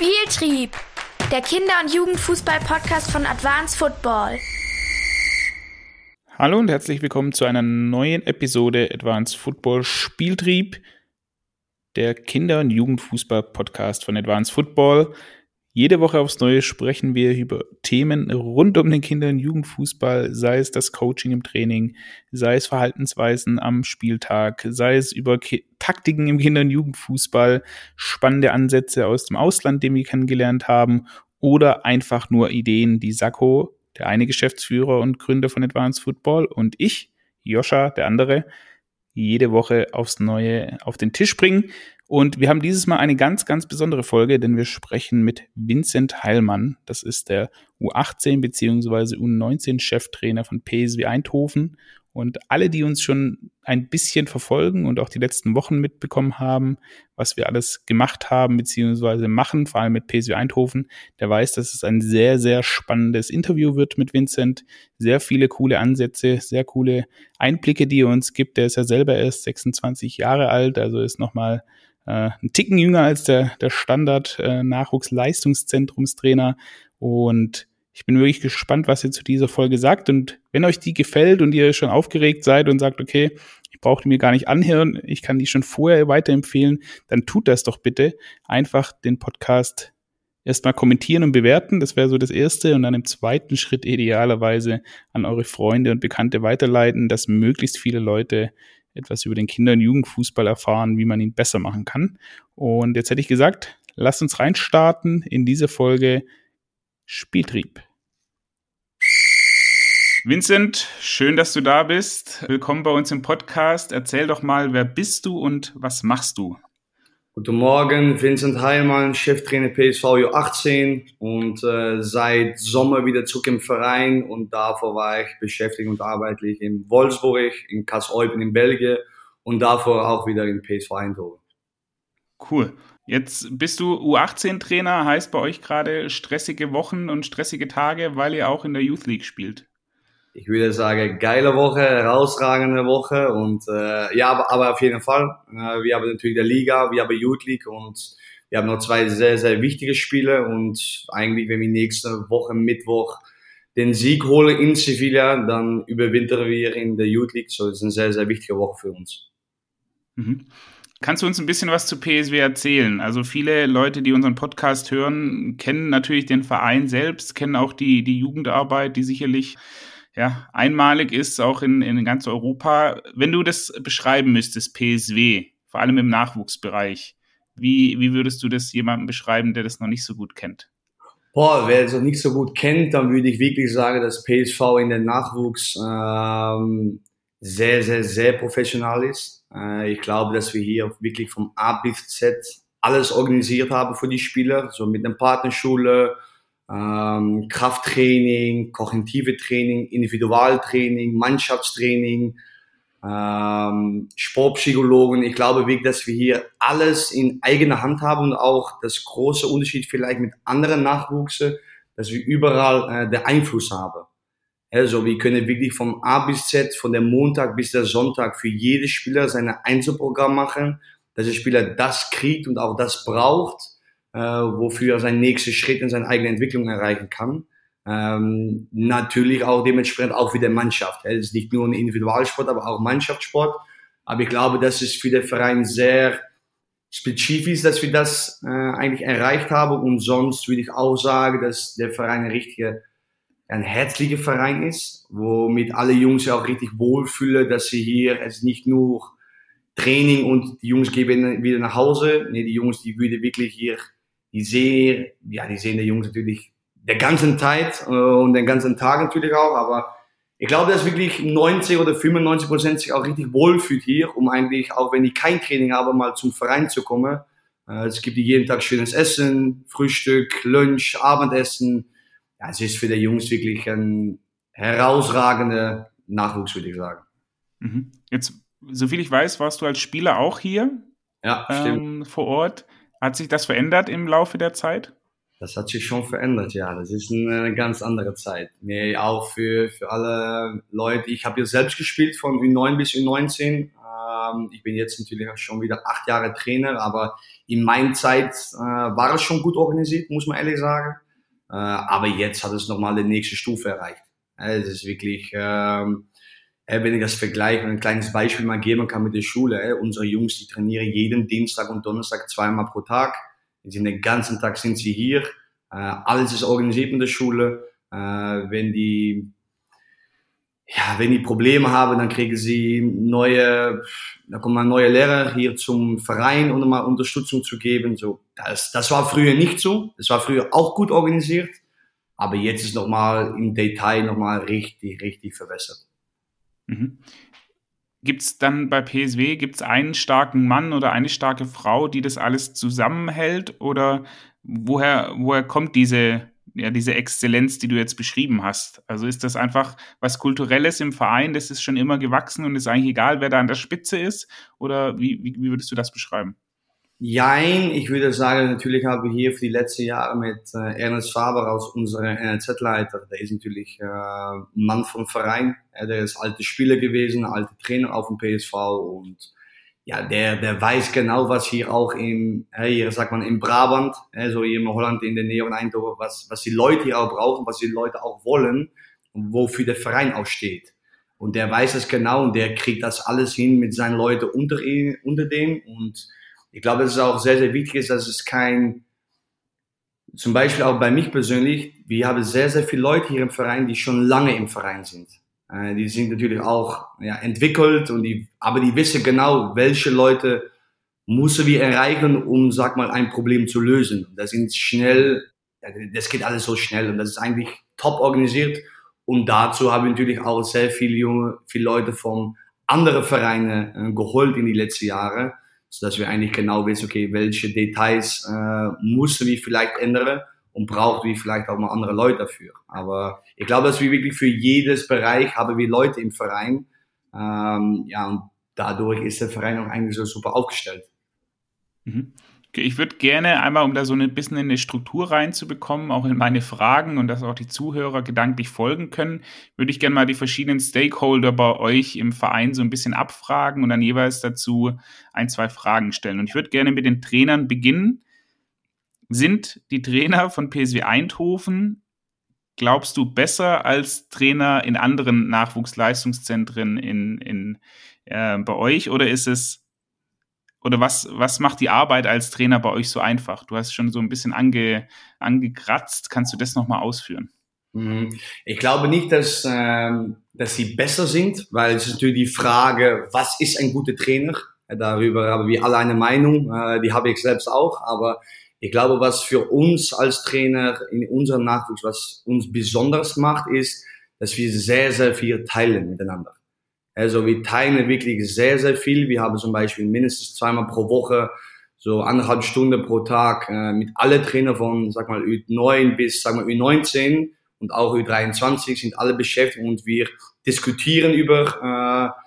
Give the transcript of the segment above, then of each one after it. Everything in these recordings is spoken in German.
Spieltrieb, der Kinder- und Jugendfußball-Podcast von Advanced Football. Hallo und herzlich willkommen zu einer neuen Episode Advanced Football Spieltrieb, der Kinder- und Jugendfußball-Podcast von Advanced Football. Jede Woche aufs Neue sprechen wir über Themen rund um den Kinder- und Jugendfußball, sei es das Coaching im Training, sei es Verhaltensweisen am Spieltag, sei es über Ki Taktiken im Kinder- und Jugendfußball, spannende Ansätze aus dem Ausland, den wir kennengelernt haben, oder einfach nur Ideen, die Sakko, der eine Geschäftsführer und Gründer von Advanced Football, und ich, Joscha, der andere, jede Woche aufs Neue auf den Tisch bringen. Und wir haben dieses Mal eine ganz, ganz besondere Folge, denn wir sprechen mit Vincent Heilmann. Das ist der U18 bzw. U19-Cheftrainer von PSW Eindhoven. Und alle, die uns schon ein bisschen verfolgen und auch die letzten Wochen mitbekommen haben, was wir alles gemacht haben bzw. machen, vor allem mit PSW Eindhoven, der weiß, dass es ein sehr, sehr spannendes Interview wird mit Vincent. Sehr viele coole Ansätze, sehr coole Einblicke, die er uns gibt. Der ist ja selber erst 26 Jahre alt, also ist nochmal äh, ein Ticken jünger als der, der Standard äh, Nachwuchsleistungszentrumstrainer. Und ich bin wirklich gespannt, was ihr zu dieser Folge sagt. Und wenn euch die gefällt und ihr schon aufgeregt seid und sagt, okay, ich brauche die mir gar nicht anhören, ich kann die schon vorher weiterempfehlen, dann tut das doch bitte. Einfach den Podcast erstmal kommentieren und bewerten. Das wäre so das Erste. Und dann im zweiten Schritt idealerweise an eure Freunde und Bekannte weiterleiten, dass möglichst viele Leute etwas über den Kinder- und Jugendfußball erfahren, wie man ihn besser machen kann. Und jetzt hätte ich gesagt, lasst uns reinstarten in diese Folge Spieltrieb. Vincent, schön, dass du da bist. Willkommen bei uns im Podcast. Erzähl doch mal, wer bist du und was machst du? Guten Morgen, Vincent Heilmann, Cheftrainer PSV U18 und äh, seit Sommer wieder zurück im Verein. Und davor war ich beschäftigt und arbeitlich in Wolfsburg, in Kassel-Eupen in Belgien. Und davor auch wieder in PSV Eindhoven. Cool. Jetzt bist du U18-Trainer, heißt bei euch gerade stressige Wochen und stressige Tage, weil ihr auch in der Youth League spielt ich würde sagen, geile Woche, herausragende Woche und äh, ja, aber, aber auf jeden Fall. Äh, wir haben natürlich der Liga, wir haben Youth League und wir haben noch zwei sehr, sehr wichtige Spiele und eigentlich, wenn wir nächste Woche Mittwoch den Sieg holen in Sevilla, dann überwintern wir in der Youth League. So, das ist eine sehr, sehr wichtige Woche für uns. Mhm. Kannst du uns ein bisschen was zu PSW erzählen? Also viele Leute, die unseren Podcast hören, kennen natürlich den Verein selbst, kennen auch die, die Jugendarbeit, die sicherlich ja, einmalig ist, auch in, in ganz Europa. Wenn du das beschreiben müsstest, PSW, vor allem im Nachwuchsbereich, wie, wie würdest du das jemandem beschreiben, der das noch nicht so gut kennt? Boah, wer es noch nicht so gut kennt, dann würde ich wirklich sagen, dass PSV in der Nachwuchs ähm, sehr, sehr, sehr professional ist. Äh, ich glaube, dass wir hier wirklich vom A bis Z alles organisiert haben für die Spieler, so mit einer Partnerschule, ähm, Krafttraining, kognitive Training, Individualtraining, Mannschaftstraining, ähm, Sportpsychologen. Ich glaube wirklich, dass wir hier alles in eigener Hand haben und auch das große Unterschied vielleicht mit anderen Nachwuchse, dass wir überall äh, den Einfluss haben. Also wir können wirklich vom A bis Z, von der Montag bis der Sonntag für jede Spieler sein Einzelprogramm machen, dass der Spieler das kriegt und auch das braucht äh, wofür er seinen nächsten Schritt in seine eigene Entwicklung erreichen kann. Ähm, natürlich auch dementsprechend auch für die Mannschaft. Es ist nicht nur ein Individualsport, aber auch Mannschaftssport. Aber ich glaube, das ist für den Verein sehr spezifisch, dass wir das äh, eigentlich erreicht haben. Und sonst würde ich auch sagen, dass der Verein ein richtiger, ein herzlicher Verein ist, womit alle Jungs auch richtig wohlfühlen, dass sie hier es nicht nur Training und die Jungs gehen wieder nach Hause. Nee, die Jungs, die würde wirklich hier die sehen, ja, die sehen die Jungs natürlich der ganzen Zeit äh, und den ganzen Tag natürlich auch, aber ich glaube, dass wirklich 90 oder 95 Prozent sich auch richtig wohlfühlt hier, um eigentlich, auch wenn die kein Training haben, mal zum Verein zu kommen. Äh, es gibt jeden Tag schönes Essen, Frühstück, Lunch, Abendessen. Ja, es ist für die Jungs wirklich ein herausragender Nachwuchs, würde ich sagen. Mhm. Jetzt, soviel ich weiß, warst du als Spieler auch hier ja, ähm, vor Ort. Hat sich das verändert im Laufe der Zeit? Das hat sich schon verändert, ja. Das ist eine ganz andere Zeit. Nee, auch für, für alle Leute. Ich habe hier selbst gespielt von U9 bis U19. Ähm, ich bin jetzt natürlich auch schon wieder acht Jahre Trainer, aber in meiner Zeit äh, war es schon gut organisiert, muss man ehrlich sagen. Äh, aber jetzt hat es nochmal die nächste Stufe erreicht. Es ist wirklich, ähm, wenn ich das vergleiche, ein kleines Beispiel mal geben kann mit der Schule. Unsere Jungs, die trainieren jeden Dienstag und Donnerstag zweimal pro Tag sind den ganzen Tag sind sie hier. Äh, alles ist organisiert in der Schule. Äh, wenn die ja, wenn die Probleme haben, dann kriegen sie neue, da kommen mal neue Lehrer hier zum Verein, um mal Unterstützung zu geben. So, das, das war früher nicht so. Das war früher auch gut organisiert. Aber jetzt ist nochmal im Detail nochmal richtig, richtig verbessert. Mhm. Gibt es dann bei PSW, gibt es einen starken Mann oder eine starke Frau, die das alles zusammenhält? Oder woher, woher kommt diese, ja, diese Exzellenz, die du jetzt beschrieben hast? Also ist das einfach was Kulturelles im Verein, das ist schon immer gewachsen und ist eigentlich egal, wer da an der Spitze ist? Oder wie, wie, wie würdest du das beschreiben? Jein, ich würde sagen, natürlich haben wir hier für die letzten Jahre mit äh, Ernest Faber als unser NLZ-Leiter, der ist natürlich äh, Mann vom Verein, äh, der ist alte Spieler gewesen, alte Trainer auf dem PSV und ja, der, der weiß genau, was hier auch im, äh, hier sagt man in Brabant, äh, so hier in Holland in der Nähe von Eindhoven, was, was die Leute hier auch brauchen, was die Leute auch wollen und wofür der Verein auch steht. Und der weiß es genau und der kriegt das alles hin mit seinen Leuten unter, unter dem und ich glaube, es auch sehr, sehr wichtig ist, dass es kein, zum Beispiel auch bei mich persönlich, wir haben sehr, sehr viele Leute hier im Verein, die schon lange im Verein sind. Äh, die sind natürlich auch ja, entwickelt und die, aber die wissen genau, welche Leute müssen wir erreichen, um, sag mal, ein Problem zu lösen. Das sind schnell, das geht alles so schnell und das ist eigentlich top organisiert. Und dazu habe ich natürlich auch sehr viele junge, viele Leute von anderen Vereinen äh, geholt in die letzten Jahre sodass wir eigentlich genau wissen, okay, welche Details äh, müssen wir vielleicht ändern und braucht wir vielleicht auch mal andere Leute dafür. Aber ich glaube, dass wir wirklich für jedes Bereich haben wir Leute im Verein. Ähm, ja, und dadurch ist der Verein auch eigentlich so super aufgestellt. Mhm. Ich würde gerne einmal, um da so ein bisschen in eine Struktur reinzubekommen, auch in meine Fragen und dass auch die Zuhörer gedanklich folgen können, würde ich gerne mal die verschiedenen Stakeholder bei euch im Verein so ein bisschen abfragen und dann jeweils dazu ein, zwei Fragen stellen. Und ich würde gerne mit den Trainern beginnen. Sind die Trainer von PSW Eindhoven, glaubst du, besser als Trainer in anderen Nachwuchsleistungszentren in, in, äh, bei euch oder ist es oder was, was macht die Arbeit als Trainer bei euch so einfach? Du hast schon so ein bisschen ange, angekratzt. Kannst du das nochmal ausführen? Mhm. Ich glaube nicht, dass, ähm, dass sie besser sind, weil es ist natürlich die Frage, was ist ein guter Trainer? Darüber haben wir alle eine Meinung, äh, die habe ich selbst auch, aber ich glaube, was für uns als Trainer in unserem Nachwuchs, was uns besonders macht, ist, dass wir sehr, sehr viel teilen miteinander. Also wir teilen wirklich sehr, sehr viel. Wir haben zum Beispiel mindestens zweimal pro Woche so anderthalb Stunden pro Tag äh, mit alle Trainer von, sag mal, Ü9 bis, sag mal, Ü19 und auch Ü23 sind alle beschäftigt und wir diskutieren über äh,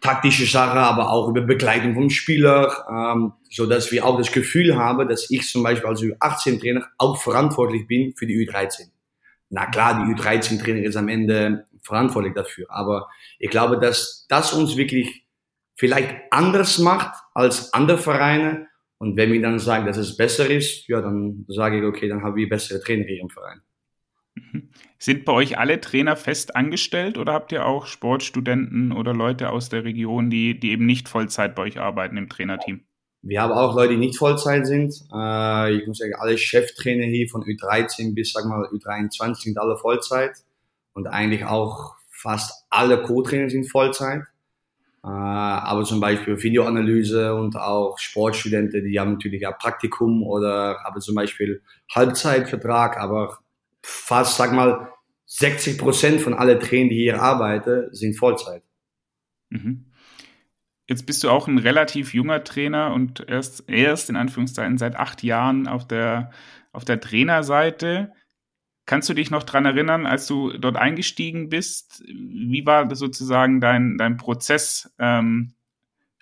taktische Sachen, aber auch über Begleitung vom Spieler, ähm, so dass wir auch das Gefühl haben, dass ich zum Beispiel als Ü18-Trainer auch verantwortlich bin für die Ü13. Na klar, die Ü13-Trainer ist am Ende verantwortlich dafür. Aber ich glaube, dass das uns wirklich vielleicht anders macht als andere Vereine. Und wenn wir dann sagen, dass es besser ist, ja, dann sage ich, okay, dann haben wir bessere Trainer hier im Verein. Mhm. Sind bei euch alle Trainer fest angestellt oder habt ihr auch Sportstudenten oder Leute aus der Region, die, die eben nicht Vollzeit bei euch arbeiten im Trainerteam? Wir haben auch Leute, die nicht Vollzeit sind. Äh, ich muss sagen, alle Cheftrainer hier von Ü13 bis, sag mal, Ü23 sind alle Vollzeit und eigentlich auch fast alle Co-Trainer sind Vollzeit. Äh, aber zum Beispiel Videoanalyse und auch Sportstudenten, die haben natürlich ein Praktikum oder haben zum Beispiel Halbzeitvertrag, aber fast, sag mal, 60 Prozent von allen Trainern, die hier arbeiten, sind Vollzeit. Mhm. Jetzt bist du auch ein relativ junger Trainer und erst, erst in Anführungszeichen seit acht Jahren auf der, auf der Trainerseite. Kannst du dich noch dran erinnern, als du dort eingestiegen bist? Wie war das sozusagen dein, dein Prozess, ähm,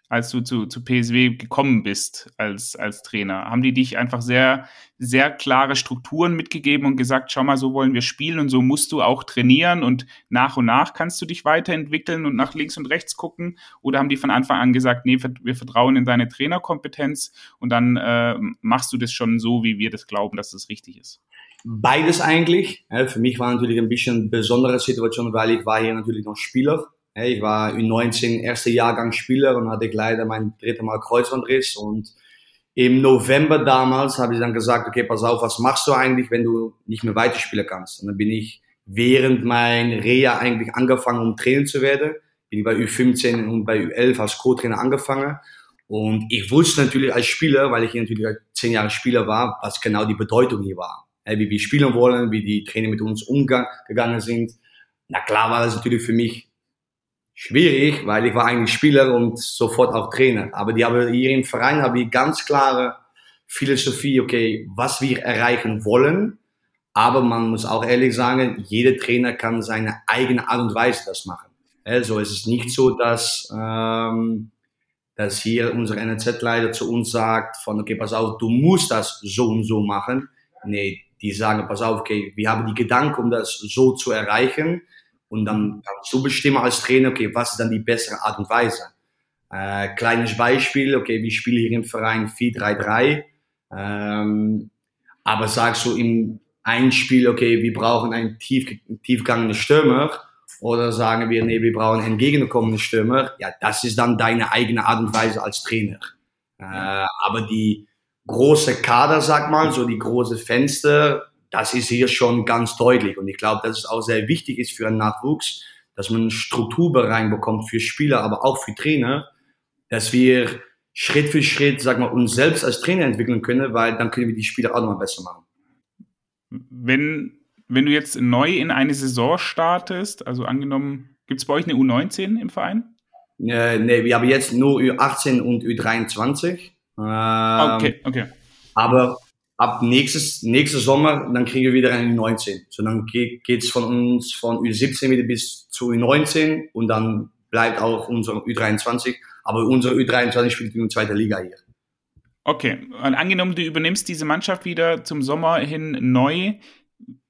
als du zu, zu PSW gekommen bist als, als Trainer? Haben die dich einfach sehr, sehr klare Strukturen mitgegeben und gesagt, schau mal, so wollen wir spielen und so musst du auch trainieren und nach und nach kannst du dich weiterentwickeln und nach links und rechts gucken? Oder haben die von Anfang an gesagt, nee, wir vertrauen in deine Trainerkompetenz und dann äh, machst du das schon so, wie wir das glauben, dass das richtig ist? Beides eigentlich. Für mich war natürlich ein bisschen besondere Situation, weil ich war hier natürlich noch Spieler ich war U19 erster Jahrgang Spieler und hatte leider mein drittes Mal Kreuzbandriss und im November damals habe ich dann gesagt, okay, pass auf, was machst du eigentlich, wenn du nicht mehr weiterspielen kannst? Und dann bin ich während mein Reha eigentlich angefangen, um Trainer zu werden. Bin ich bei U15 und bei U11 als Co-Trainer angefangen. Und ich wusste natürlich als Spieler, weil ich hier natürlich zehn Jahre Spieler war, was genau die Bedeutung hier war. Wie wir spielen wollen, wie die Trainer mit uns umgegangen sind. Na klar war das natürlich für mich schwierig, weil ich war eigentlich Spieler und sofort auch Trainer. Aber die haben hier im Verein habe ich ganz klare Philosophie, okay, was wir erreichen wollen. Aber man muss auch ehrlich sagen, jeder Trainer kann seine eigene Art und Weise das machen. Also es ist nicht so, dass, ähm, dass hier unser NRZ-Leiter zu uns sagt, von okay, pass auf, du musst das so und so machen. Nee, die sagen, pass auf, okay, wir haben die Gedanken, um das so zu erreichen. Und dann kannst du bestimmen als Trainer, okay, was ist dann die bessere Art und Weise? Äh, kleines Beispiel, okay, wir spielen hier im Verein 4-3-3. Ähm, aber sagst du im Einspiel, okay, wir brauchen einen tief, tiefgangenden Stürmer, oder sagen wir, nee, wir brauchen einen entgegenkommenden Stürmer, ja, das ist dann deine eigene Art und Weise als Trainer. Äh, aber die große Kader, sag mal, so die große Fenster, das ist hier schon ganz deutlich. Und ich glaube, dass es auch sehr wichtig ist für einen Nachwuchs, dass man Struktur reinbekommt für Spieler, aber auch für Trainer, dass wir Schritt für Schritt, sag mal, uns selbst als Trainer entwickeln können, weil dann können wir die Spieler auch nochmal besser machen. Wenn, wenn du jetzt neu in eine Saison startest, also angenommen, gibt es bei euch eine U19 im Verein? Äh, nee, wir haben jetzt nur U18 und U23. Ähm, okay, okay. Aber ab nächstes, nächstes Sommer, dann kriegen wir wieder eine U19. So dann geht, geht's von uns von U17 wieder bis zu U19 und dann bleibt auch unser U23. Aber unser U23 spielt in der zweiten Liga hier. Okay, und angenommen, du übernimmst diese Mannschaft wieder zum Sommer hin neu.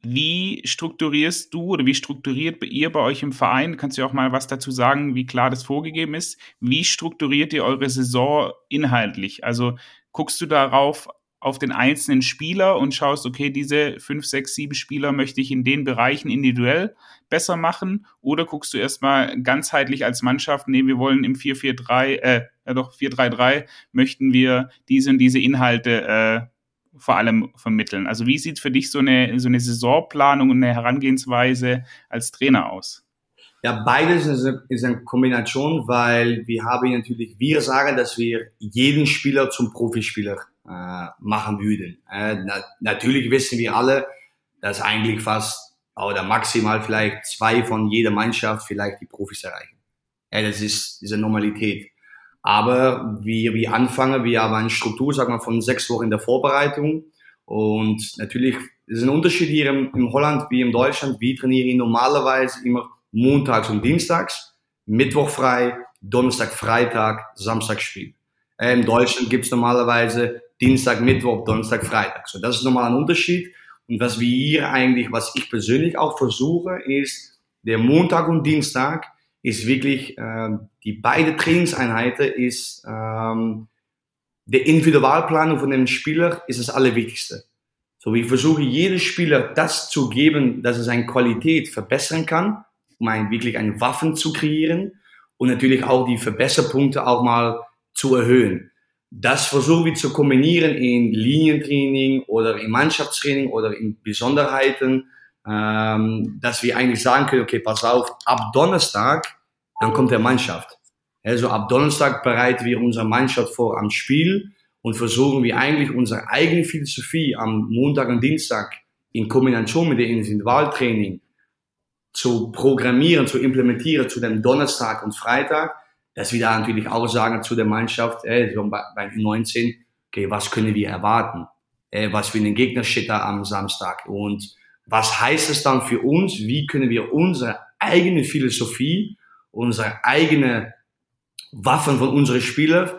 Wie strukturierst du oder wie strukturiert ihr bei euch im Verein? Kannst du auch mal was dazu sagen, wie klar das vorgegeben ist? Wie strukturiert ihr eure Saison inhaltlich? Also guckst du darauf auf den einzelnen Spieler und schaust, okay, diese fünf, sechs, sieben Spieler möchte ich in den Bereichen individuell besser machen? Oder guckst du erstmal ganzheitlich als Mannschaft, nee, wir wollen im 4-4-3, äh, ja doch, 4-3-3 möchten wir diese und diese Inhalte äh, vor allem vermitteln. Also wie sieht für dich so eine, so eine Saisonplanung und eine Herangehensweise als Trainer aus? Ja, beides ist eine, Kombination, weil wir haben natürlich, wir sagen, dass wir jeden Spieler zum Profispieler äh, machen würden. Äh, na, natürlich wissen wir alle, dass eigentlich fast oder maximal vielleicht zwei von jeder Mannschaft vielleicht die Profis erreichen. Ja, das ist diese Normalität. Aber wir, wir anfangen, wir haben eine Struktur, sagen wir, von sechs Wochen in der Vorbereitung. Und natürlich ist ein Unterschied hier im, im Holland wie in Deutschland. Wir trainieren normalerweise immer montags und dienstags, Mittwoch frei, Donnerstag, Freitag, Samstag Spiel. Äh, in Deutschland gibt's normalerweise Dienstag, Mittwoch, Donnerstag, Freitag. So, das ist nochmal ein Unterschied. Und was wir hier eigentlich, was ich persönlich auch versuche, ist, der Montag und Dienstag ist wirklich, äh, die beide Trainingseinheiten ist, ähm, der Individualplanung von dem Spieler ist das Allerwichtigste. So, ich versuche jedem Spieler das zu geben, dass er seine Qualität verbessern kann, um ein, wirklich eine Waffen zu kreieren und natürlich auch die Verbesserpunkte auch mal zu erhöhen das versuchen wir zu kombinieren in Linientraining oder in Mannschaftstraining oder in Besonderheiten, ähm, dass wir eigentlich sagen können, okay, pass auf, ab Donnerstag, dann kommt der Mannschaft. Also ab Donnerstag bereiten wir unsere Mannschaft vor am Spiel und versuchen wir eigentlich unsere eigene Philosophie am Montag und Dienstag in Kombination mit dem Individualtraining zu programmieren, zu implementieren zu dem Donnerstag und Freitag, dass wir da natürlich auch sagen zu der Mannschaft, ey, so bei, bei 19, okay, was können wir erwarten? Ey, was für einen Gegner steht da am Samstag? Und was heißt es dann für uns? Wie können wir unsere eigene Philosophie, unsere eigene Waffen von unseren Spielern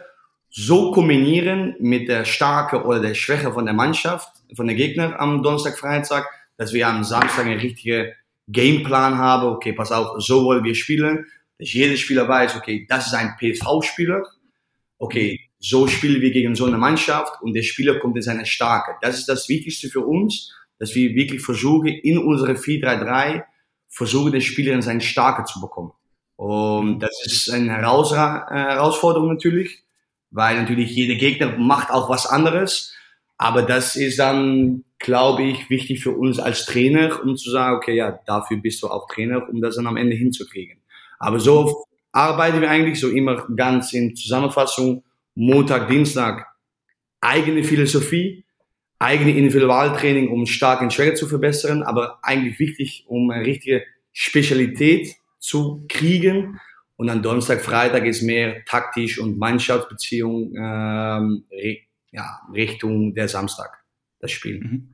so kombinieren mit der Stärke oder der Schwäche von der Mannschaft, von der Gegner am Donnerstag, Freitag, dass wir am Samstag einen richtigen Gameplan haben. Okay, pass auf, so wollen wir spielen. Dass jeder Spieler weiß, okay, das ist ein PSV-Spieler. Okay, so spielen wir gegen so eine Mannschaft und der Spieler kommt in seine Stärke. Das ist das Wichtigste für uns, dass wir wirklich versuchen, in unsere 4-3-3 versuchen, den Spieler in seine Stärke zu bekommen. Und das ist eine Herausforderung natürlich, weil natürlich jeder Gegner macht auch was anderes. Aber das ist dann, glaube ich, wichtig für uns als Trainer, um zu sagen, okay, ja, dafür bist du auch Trainer, um das dann am Ende hinzukriegen. Aber so arbeiten wir eigentlich so immer ganz in Zusammenfassung. Montag, Dienstag eigene Philosophie, eigene Individualtraining, um stark und schwer zu verbessern, aber eigentlich wichtig, um eine richtige Spezialität zu kriegen. Und dann Donnerstag, Freitag ist mehr taktisch und Mannschaftsbeziehung ähm, ja, Richtung der Samstag, das Spiel. Mhm.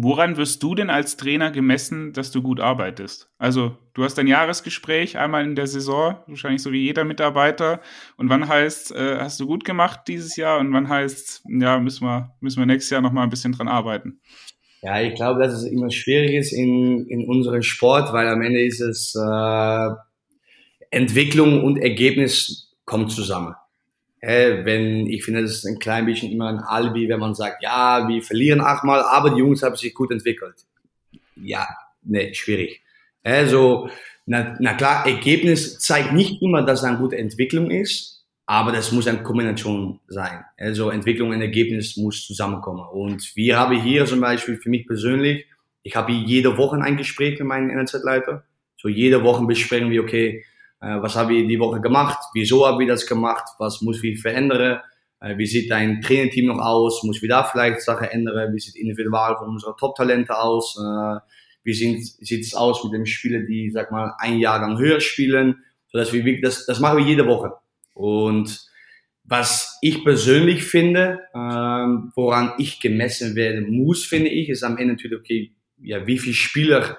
Woran wirst du denn als Trainer gemessen, dass du gut arbeitest? Also, du hast ein Jahresgespräch einmal in der Saison, wahrscheinlich so wie jeder Mitarbeiter. Und wann heißt, äh, hast du gut gemacht dieses Jahr? Und wann heißt, ja, müssen wir, müssen wir nächstes Jahr nochmal ein bisschen dran arbeiten? Ja, ich glaube, dass es immer schwierig ist in, in unserem Sport, weil am Ende ist es äh, Entwicklung und Ergebnis kommen zusammen. Äh, wenn, ich finde, das ist ein klein bisschen immer ein Alibi, wenn man sagt, ja, wir verlieren achtmal, aber die Jungs haben sich gut entwickelt. Ja, nee, schwierig. Also, na, na klar, Ergebnis zeigt nicht immer, dass es eine gute Entwicklung ist, aber das muss eine Kombination sein. Also Entwicklung und Ergebnis muss zusammenkommen. Und wir haben hier zum Beispiel für mich persönlich, ich habe jede Woche ein Gespräch mit meinem NLZ-Leiter. So jede Woche besprechen wir, okay, äh, was habe ich die Woche gemacht? Wieso habe ich das gemacht? Was muss ich verändern? Äh, wie sieht dein Trainerteam noch aus? Muss wir da vielleicht Sachen ändern? Wie sieht individual von unserer Top-Talente aus? Äh, wie sieht es aus mit den Spielern, die, sag mal, ein Jahr lang höher spielen? So dass wir, das, das machen wir jede Woche. Und was ich persönlich finde, ähm, woran ich gemessen werden muss, finde ich, ist am Ende natürlich, okay, ja, wie viele Spieler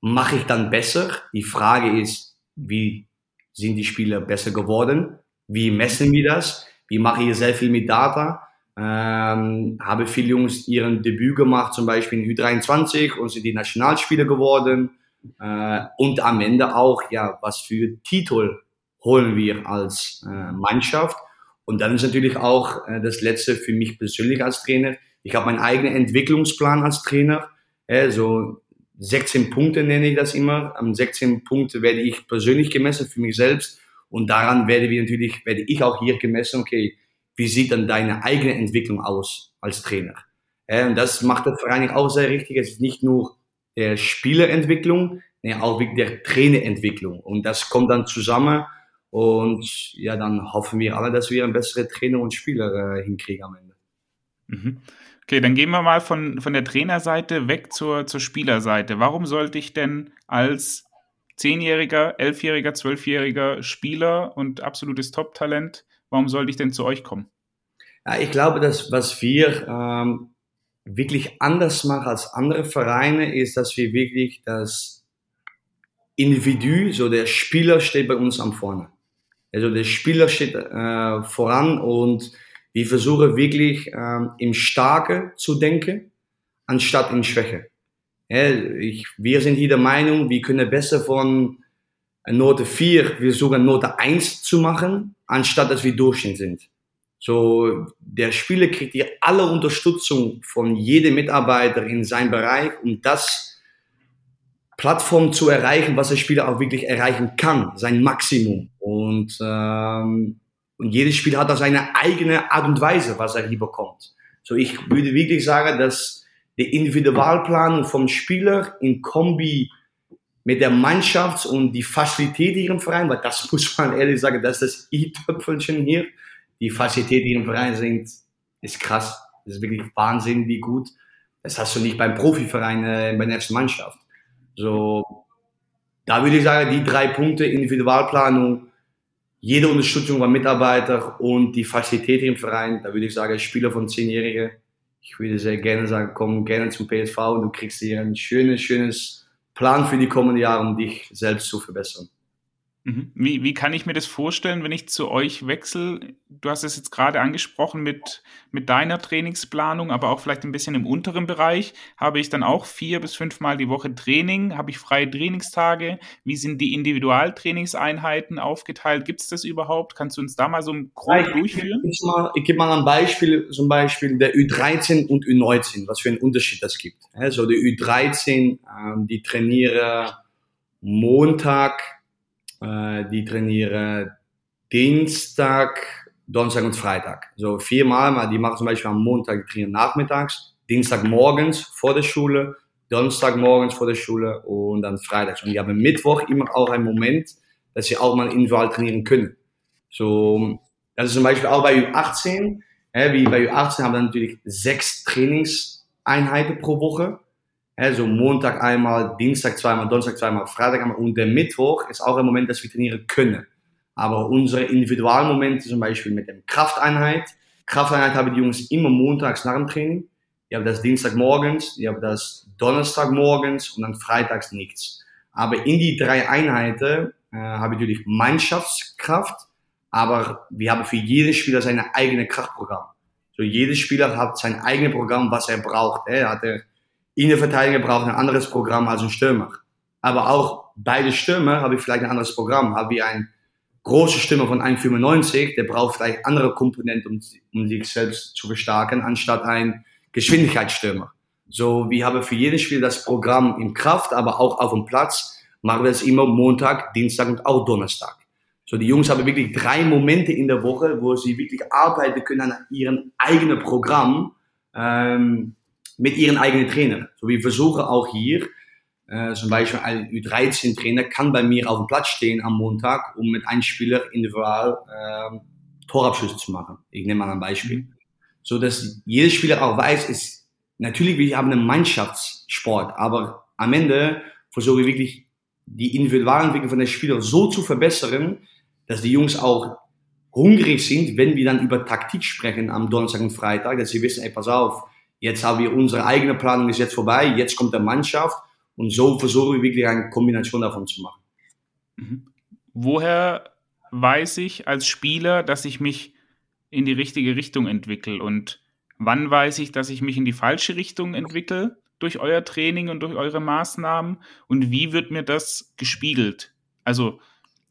mache ich dann besser? Die Frage ist, wie sind die Spieler besser geworden? Wie messen wir das? Wie mache ich sehr viel mit Data? Ähm, habe viele Jungs ihren Debüt gemacht, zum Beispiel in U23 und sind die Nationalspieler geworden. Äh, und am Ende auch, ja, was für Titel holen wir als äh, Mannschaft. Und dann ist natürlich auch äh, das Letzte für mich persönlich als Trainer. Ich habe meinen eigenen Entwicklungsplan als Trainer. Äh, so 16 Punkte nenne ich das immer. Am 16 Punkte werde ich persönlich gemessen für mich selbst. Und daran werde wir natürlich, werde ich auch hier gemessen, okay, wie sieht dann deine eigene Entwicklung aus als Trainer? Äh, und das macht der Verein auch sehr richtig. Es ist nicht nur der Spielerentwicklung, nee, auch der Trainerentwicklung. Und das kommt dann zusammen und ja, dann hoffen wir alle, dass wir ein bessere Trainer und Spieler äh, hinkriegen am Ende. Mhm. Okay, dann gehen wir mal von, von der Trainerseite weg zur, zur Spielerseite. Warum sollte ich denn als Zehnjähriger, Elfjähriger, Zwölfjähriger Spieler und absolutes Top-Talent, warum sollte ich denn zu euch kommen? Ja, ich glaube, dass was wir ähm, wirklich anders machen als andere Vereine, ist, dass wir wirklich das Individu, so der Spieler steht bei uns am vorne. Also der Spieler steht äh, voran und wir versuchen wirklich ähm, im Starke zu denken, anstatt in Schwäche. Ja, ich, wir sind hier der Meinung, wir können besser von Note 4, wir sogar Note 1 zu machen, anstatt dass wir Durchschnitt sind. So, der Spieler kriegt hier alle Unterstützung von jedem Mitarbeiter in seinem Bereich, um das Plattform zu erreichen, was der Spieler auch wirklich erreichen kann, sein Maximum. Und, ähm, und jedes Spiel hat da seine eigene Art und Weise, was er hier bekommt. So, ich würde wirklich sagen, dass die Individualplanung vom Spieler in Kombi mit der Mannschaft und die Facilität hier im Verein, weil das muss man ehrlich sagen, das ist das i-Töpfelchen hier. Die Facilität hier im Verein sind, ist krass. Das ist wirklich Wahnsinn, wie gut. Das hast du nicht beim Profiverein, äh, bei der ersten Mannschaft. So, da würde ich sagen, die drei Punkte, Individualplanung, jede Unterstützung beim Mitarbeiter und die Fazilität im Verein, da würde ich sagen, Spieler von Zehnjährigen, ich würde sehr gerne sagen, komm gerne zum PSV und du kriegst hier ein schönes, schönes Plan für die kommenden Jahre, um dich selbst zu verbessern. Mhm. Wie, wie kann ich mir das vorstellen, wenn ich zu euch wechsle? Du hast es jetzt gerade angesprochen mit, mit deiner Trainingsplanung, aber auch vielleicht ein bisschen im unteren Bereich. Habe ich dann auch vier bis fünfmal die Woche Training? Habe ich freie Trainingstage? Wie sind die Individualtrainingseinheiten aufgeteilt? Gibt es das überhaupt? Kannst du uns da mal so grob ja, durchführen? Ich, ich, ich gebe mal ein Beispiel, zum Beispiel der Ü13 und Ü19, was für einen Unterschied das gibt. Also die Ü13, ähm, die trainiere Montag, die trainieren Dienstag, Donnerstag und Freitag. So viermal, die machen zum Beispiel am Montag, trainieren nachmittags, Dienstag morgens vor der Schule, Donnerstag morgens vor der Schule und dann freitags. Und die haben Mittwoch immer auch einen Moment, dass sie auch mal individual trainieren können. So, das ist zum Beispiel auch bei U18, äh, wie bei U18 haben wir natürlich sechs Trainingseinheiten pro Woche. Also Montag einmal, Dienstag zweimal, Donnerstag zweimal, Freitag einmal und der Mittwoch ist auch ein Moment, dass wir trainieren können. Aber unsere Individualmomente zum Beispiel mit dem Krafteinheit. Krafteinheit haben die Jungs immer montags nach dem Training. Die haben das Dienstag morgens, die haben das Donnerstag morgens und dann freitags nichts. Aber in die drei Einheiten äh, habe ich natürlich Mannschaftskraft, aber wir haben für jeden Spieler seine eigene Kraftprogramm. So jedes Spieler hat sein eigenes Programm, was er braucht. Er hat er Innenverteidiger braucht ein anderes Programm als ein Stürmer. Aber auch beide Stürmer habe ich vielleicht ein anderes Programm. Habe ich einen großen Stürmer von 1,95, der braucht vielleicht andere Komponenten, um, um sich selbst zu verstärken, anstatt ein Geschwindigkeitsstürmer. So, wir haben für jedes Spiel das Programm in Kraft, aber auch auf dem Platz machen wir das immer Montag, Dienstag und auch Donnerstag. So, die Jungs haben wirklich drei Momente in der Woche, wo sie wirklich arbeiten können an ihrem eigenen Programm. Ähm, mit ihren eigenen Trainer. So wie versuche auch hier, äh, zum Beispiel ein U13-Trainer kann bei mir auf dem Platz stehen am Montag, um mit einem Spieler individual äh, Torabschlüsse zu machen. Ich nehme mal ein Beispiel. Mhm. So dass jeder Spieler auch weiß, ist natürlich, wir haben einen Mannschaftssport, aber am Ende versuche ich wirklich die Individualentwicklung von den Spielern so zu verbessern, dass die Jungs auch hungrig sind, wenn wir dann über Taktik sprechen am Donnerstag und Freitag, dass sie wissen, ey, pass auf, Jetzt haben wir unsere eigene Planung ist jetzt vorbei, jetzt kommt der Mannschaft und so versuchen wir wirklich eine Kombination davon zu machen. Mhm. Woher weiß ich als Spieler, dass ich mich in die richtige Richtung entwickle und wann weiß ich, dass ich mich in die falsche Richtung entwickle durch euer Training und durch eure Maßnahmen und wie wird mir das gespiegelt? Also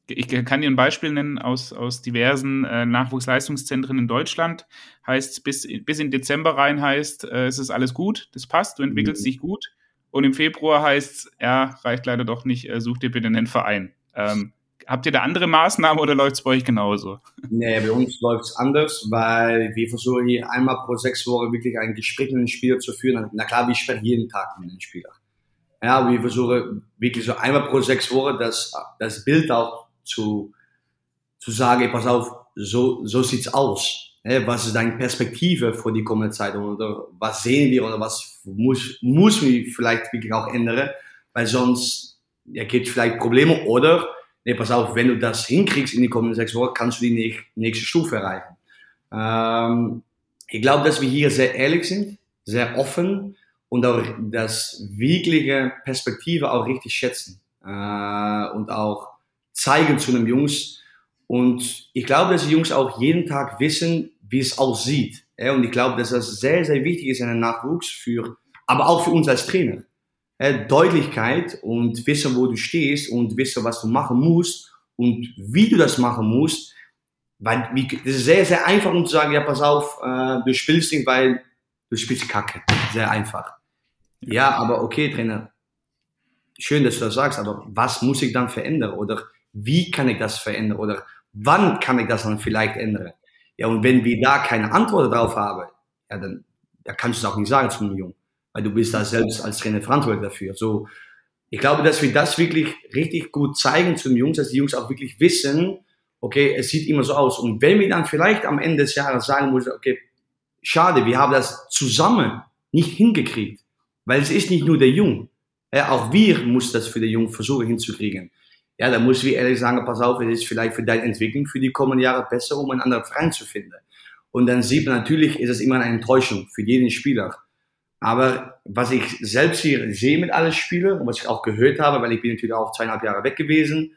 ich kann dir ein Beispiel nennen aus, aus diversen äh, Nachwuchsleistungszentren in Deutschland. Heißt, bis, bis in Dezember rein heißt, äh, es ist alles gut, das passt, du entwickelst mhm. dich gut. Und im Februar heißt ja, reicht leider doch nicht, äh, such dir bitte einen Verein. Ähm, habt ihr da andere Maßnahmen oder läuft es bei euch genauso? Nee, bei uns läuft es anders, weil wir versuchen hier einmal pro sechs Wochen wirklich ein Gespräch mit den Spieler zu führen. Na klar, wir sprechen jeden Tag mit den Spielern. Ja, wir versuchen wirklich so einmal pro sechs Wochen das, das Bild auch zu, zu sagen, pass auf, so, so sieht's aus. Was ist deine Perspektive für die kommende Zeit oder was sehen wir oder was muss, muss wir vielleicht wirklich auch ändern, weil sonst ja, gibt vielleicht Probleme oder nee, pass auf, wenn du das hinkriegst in die kommenden sechs Wochen, kannst du die nächste Stufe erreichen. Ähm, ich glaube, dass wir hier sehr ehrlich sind, sehr offen und auch das wirkliche Perspektive auch richtig schätzen äh, und auch zeigen zu einem Jungs. Und ich glaube, dass die Jungs auch jeden Tag wissen, wie es aussieht. Und ich glaube, dass das sehr, sehr wichtig ist in einem Nachwuchs für, aber auch für uns als Trainer. Deutlichkeit und wissen, wo du stehst und wissen, was du machen musst und wie du das machen musst. Weil das ist sehr, sehr einfach, um zu sagen, ja, pass auf, äh, du spielst nicht, weil du spielst Kacke. Sehr einfach. Ja, aber okay, Trainer, schön, dass du das sagst, aber was muss ich dann verändern? Oder wie kann ich das verändern oder wann kann ich das dann vielleicht ändern? Ja, und wenn wir da keine Antwort drauf haben, ja, dann da kannst du es auch nicht sagen zu einem Jungen, weil du bist da selbst als Trainer verantwortlich dafür. So, ich glaube, dass wir das wirklich richtig gut zeigen zu den Jungs, dass die Jungs auch wirklich wissen, okay, es sieht immer so aus. Und wenn wir dann vielleicht am Ende des Jahres sagen müssen, okay, schade, wir haben das zusammen nicht hingekriegt, weil es ist nicht nur der Jung, ja, auch wir müssen das für den Jungen versuchen hinzukriegen ja, da muss ich ehrlich sagen, pass auf, es ist vielleicht für deine Entwicklung für die kommenden Jahre besser, um einen anderen Verein zu finden. Und dann sieht man natürlich, ist es immer eine Enttäuschung für jeden Spieler. Aber was ich selbst hier sehe mit allen Spielern und was ich auch gehört habe, weil ich bin natürlich auch zweieinhalb Jahre weg gewesen,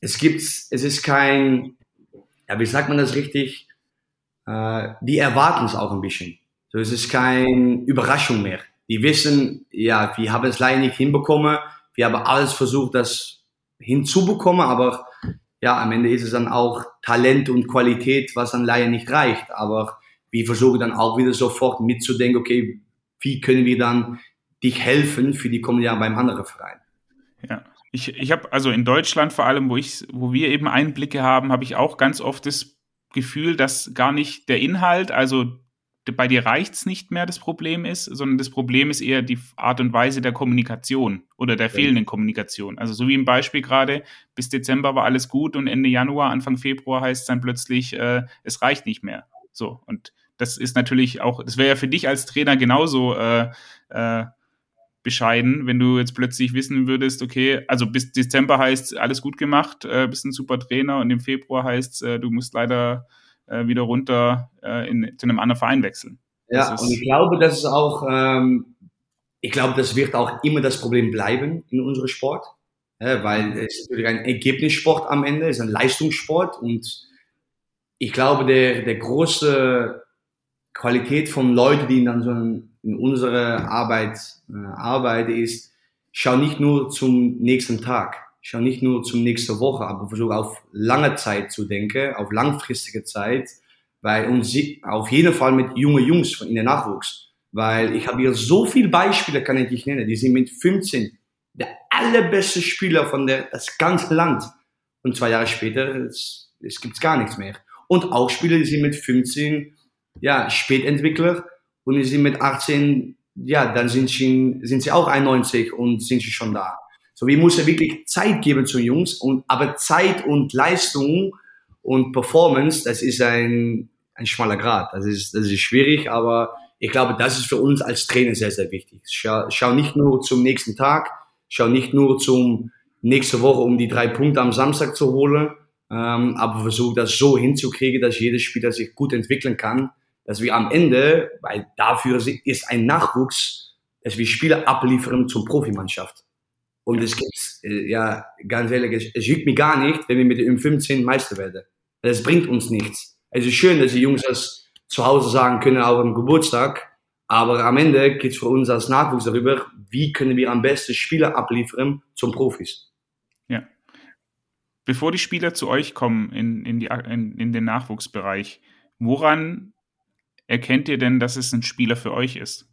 es gibt, es ist kein, ja, wie sagt man das richtig? Äh, die erwarten es auch ein bisschen. So, es ist keine Überraschung mehr. Die wissen, ja, wir haben es leider nicht hinbekommen. Wir haben alles versucht, das hinzubekommen, aber ja, am Ende ist es dann auch Talent und Qualität, was dann leider nicht reicht. Aber wir versuchen dann auch wieder sofort mitzudenken, okay, wie können wir dann dich helfen für die kommenden Jahre beim anderen Verein? Ja. Ich, ich habe also in Deutschland vor allem, wo ich, wo wir eben Einblicke haben, habe ich auch ganz oft das Gefühl, dass gar nicht der Inhalt, also bei dir reicht's nicht mehr, das Problem ist, sondern das Problem ist eher die Art und Weise der Kommunikation oder der fehlenden Kommunikation. Also so wie im Beispiel gerade, bis Dezember war alles gut und Ende Januar, Anfang Februar heißt es dann plötzlich, äh, es reicht nicht mehr. So, und das ist natürlich auch, das wäre ja für dich als Trainer genauso äh, äh, bescheiden, wenn du jetzt plötzlich wissen würdest, okay, also bis Dezember heißt alles gut gemacht, äh, bist ein super Trainer und im Februar heißt äh, du musst leider äh, wieder runter äh, in, zu einem anderen Verein wechseln. Ja, und ich glaube, das ist auch, ähm, ich glaube, das wird auch immer das Problem bleiben in unserem Sport, ja, weil es ist natürlich ein Ergebnissport am Ende, es ist ein Leistungssport und ich glaube, der, der große Qualität von Leuten, die dann so in unserer Arbeit äh, arbeite, ist, schau nicht nur zum nächsten Tag, schau nicht nur zum nächsten Woche, aber versuche auf lange Zeit zu denken, auf langfristige Zeit, weil uns auf jeden Fall mit jungen Jungs in der Nachwuchs, weil ich habe hier so viele Beispiele, kann ich nicht nennen, die sind mit 15 der allerbeste Spieler von der, das ganze Land und zwei Jahre später es, es gibt's gar nichts mehr. Und auch Spieler, die sind mit 15 ja Spätentwickler und die sind mit 18, ja, dann sind sie, sind sie auch 91 und sind sie schon da. So, wir müssen wirklich Zeit geben zu Jungs und, aber Zeit und Leistung und Performance, das ist ein, ein schmaler Grad. Das ist, das ist schwierig, aber ich glaube, das ist für uns als Trainer sehr, sehr wichtig. Schau, schau nicht nur zum nächsten Tag, schau nicht nur zum nächste Woche, um die drei Punkte am Samstag zu holen, ähm, aber versuch das so hinzukriegen, dass jeder Spieler sich gut entwickeln kann dass wir am Ende, weil dafür ist ein Nachwuchs, dass wir Spieler abliefern zum Profimannschaft. Und es gibt, äh, ja, ganz ehrlich, es juckt mir gar nicht, wenn wir mit der U15 Meister werden. Das bringt uns nichts. Es ist schön, dass die Jungs das zu Hause sagen können, auch am Geburtstag. Aber am Ende geht es für uns als Nachwuchs darüber, wie können wir am besten Spieler abliefern zum Profis. Ja. Bevor die Spieler zu euch kommen in, in, die, in, in den Nachwuchsbereich, woran erkennt ihr denn, dass es ein Spieler für euch ist?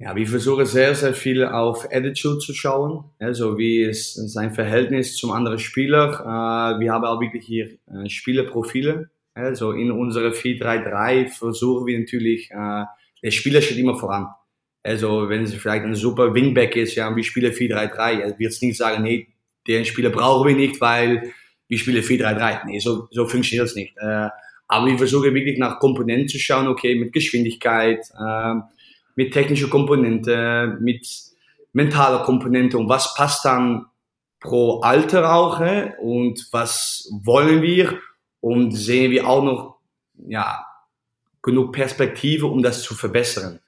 Ja, wir versuchen sehr, sehr viel auf Attitude zu schauen. Also wie ist sein Verhältnis zum anderen Spieler. Äh, wir haben auch wirklich hier äh, Spielerprofile. Also in unserer 4-3-3 versuchen wir natürlich, äh, der Spieler steht immer voran. Also wenn es vielleicht ein super Wingback ist, ja, wir spielen 4-3-3, er wird es nicht sagen, nee, den Spieler brauchen wir nicht, weil wir spielen 4-3-3. Nee, so, so funktioniert es nicht. Aber ich versuche wirklich nach Komponenten zu schauen, okay, mit Geschwindigkeit, äh, mit technischer Komponente, mit mentaler Komponente und was passt dann pro Alter auch äh, und was wollen wir? Und sehen wir auch noch ja, genug Perspektive, um das zu verbessern.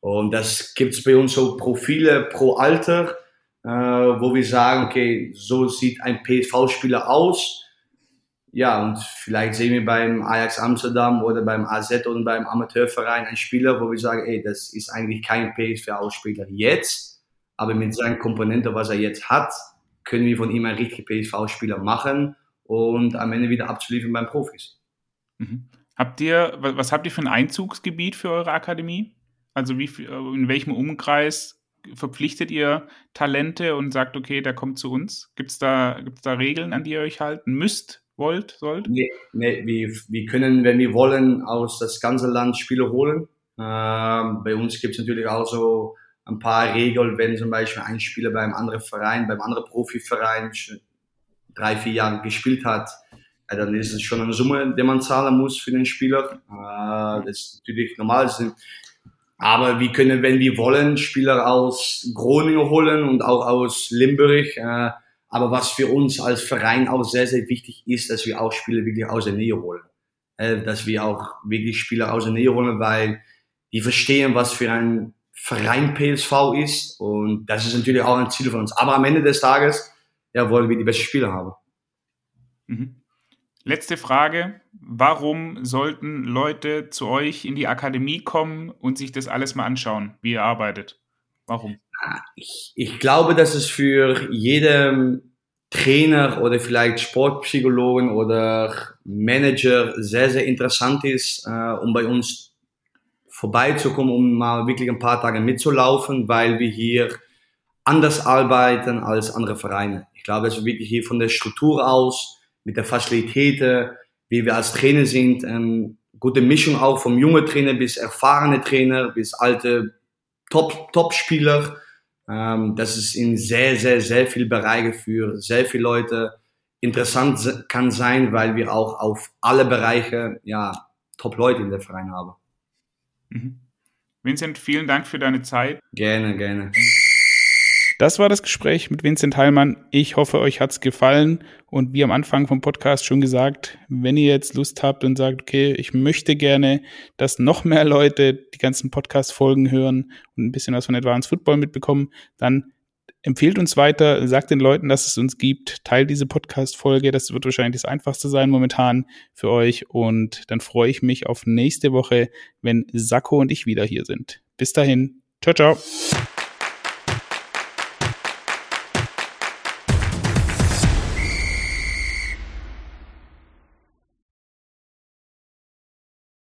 Und das gibt es bei uns so Profile pro Alter, äh, wo wir sagen, okay, so sieht ein PSV-Spieler aus ja, und vielleicht sehen wir beim Ajax Amsterdam oder beim AZ oder beim Amateurverein einen Spieler, wo wir sagen, ey, das ist eigentlich kein PSV-Spieler jetzt, aber mit seinen Komponenten, was er jetzt hat, können wir von ihm einen richtigen PSV-Spieler machen und am Ende wieder abzuliefern beim Profis. Mhm. Habt ihr, was habt ihr für ein Einzugsgebiet für eure Akademie? Also wie, in welchem Umkreis verpflichtet ihr Talente und sagt, okay, der kommt zu uns? Gibt es da, gibt's da Regeln, an die ihr euch halten müsst? Wollt, sollt? Nee, nee wir, wir können, wenn wir wollen, aus das ganze Land Spieler holen. Ähm, bei uns gibt es natürlich auch so ein paar Regeln, wenn zum Beispiel ein Spieler beim anderen Verein, beim anderen Profiverein drei, vier Jahre gespielt hat, ja, dann ist es schon eine Summe, die man zahlen muss für den Spieler. Äh, das ist natürlich normal. Aber wir können, wenn wir wollen, Spieler aus Groningen holen und auch aus Limburg. Äh, aber was für uns als Verein auch sehr, sehr wichtig ist, dass wir auch Spieler wirklich aus der Nähe holen. Äh, dass wir auch wirklich Spieler aus der Nähe holen, weil die verstehen, was für ein Verein PSV ist. Und das ist natürlich auch ein Ziel von uns. Aber am Ende des Tages ja, wollen wir die besten Spieler haben. Mhm. Letzte Frage. Warum sollten Leute zu euch in die Akademie kommen und sich das alles mal anschauen, wie ihr arbeitet? Warum? Ich, ich glaube, dass es für jeden Trainer oder vielleicht Sportpsychologen oder Manager sehr, sehr interessant ist, äh, um bei uns vorbeizukommen, um mal wirklich ein paar Tage mitzulaufen, weil wir hier anders arbeiten als andere Vereine. Ich glaube, dass wir wirklich hier von der Struktur aus mit der Facilitäten, wie wir als Trainer sind, eine gute Mischung auch vom jungen Trainer bis erfahrene Trainer, bis alte Top, Top-Spieler. Ähm, dass es in sehr, sehr, sehr viele Bereiche für sehr viele Leute interessant kann sein, weil wir auch auf alle Bereiche ja, Top-Leute in der Verein haben. Mhm. Vincent, vielen Dank für deine Zeit. Gerne, gerne. Das war das Gespräch mit Vincent Heilmann. Ich hoffe, euch hat's gefallen. Und wie am Anfang vom Podcast schon gesagt, wenn ihr jetzt Lust habt und sagt, okay, ich möchte gerne, dass noch mehr Leute die ganzen Podcast-Folgen hören und ein bisschen was von Advanced Football mitbekommen, dann empfehlt uns weiter, sagt den Leuten, dass es uns gibt, teilt diese Podcast-Folge. Das wird wahrscheinlich das Einfachste sein momentan für euch. Und dann freue ich mich auf nächste Woche, wenn Sakko und ich wieder hier sind. Bis dahin. Ciao, ciao.